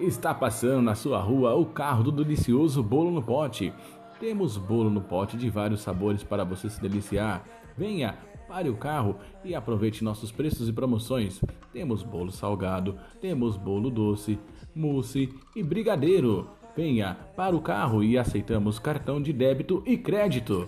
Está passando na sua rua o carro do delicioso bolo no pote. Temos bolo no pote de vários sabores para você se deliciar. Venha, pare o carro e aproveite nossos preços e promoções. Temos bolo salgado, temos bolo doce, mousse e brigadeiro. Venha para o carro e aceitamos cartão de débito e crédito.